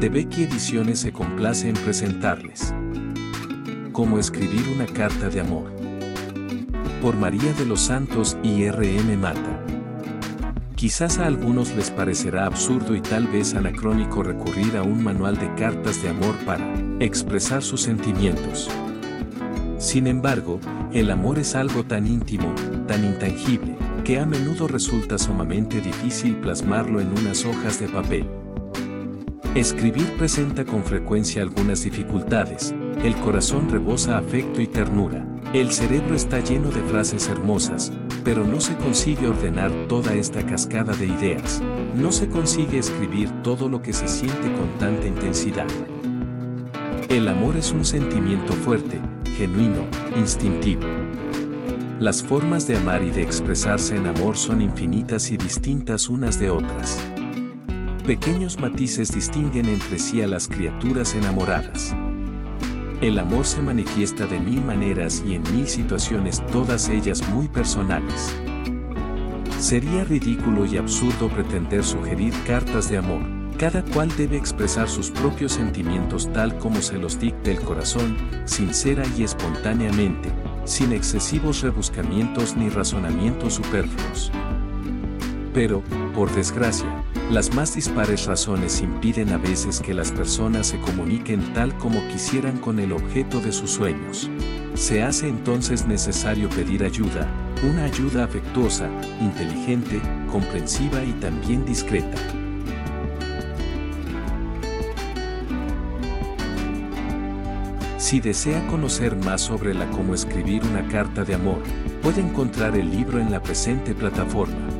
de Becky Ediciones se complace en presentarles. Cómo escribir una carta de amor. Por María de los Santos y R.M. Mata. Quizás a algunos les parecerá absurdo y tal vez anacrónico recurrir a un manual de cartas de amor para expresar sus sentimientos. Sin embargo, el amor es algo tan íntimo, tan intangible, que a menudo resulta sumamente difícil plasmarlo en unas hojas de papel. Escribir presenta con frecuencia algunas dificultades, el corazón rebosa afecto y ternura, el cerebro está lleno de frases hermosas, pero no se consigue ordenar toda esta cascada de ideas, no se consigue escribir todo lo que se siente con tanta intensidad. El amor es un sentimiento fuerte, genuino, instintivo. Las formas de amar y de expresarse en amor son infinitas y distintas unas de otras. Pequeños matices distinguen entre sí a las criaturas enamoradas. El amor se manifiesta de mil maneras y en mil situaciones, todas ellas muy personales. Sería ridículo y absurdo pretender sugerir cartas de amor. Cada cual debe expresar sus propios sentimientos tal como se los dicte el corazón, sincera y espontáneamente, sin excesivos rebuscamientos ni razonamientos superfluos. Pero, por desgracia, las más dispares razones impiden a veces que las personas se comuniquen tal como quisieran con el objeto de sus sueños. Se hace entonces necesario pedir ayuda, una ayuda afectuosa, inteligente, comprensiva y también discreta. Si desea conocer más sobre la cómo escribir una carta de amor, puede encontrar el libro en la presente plataforma.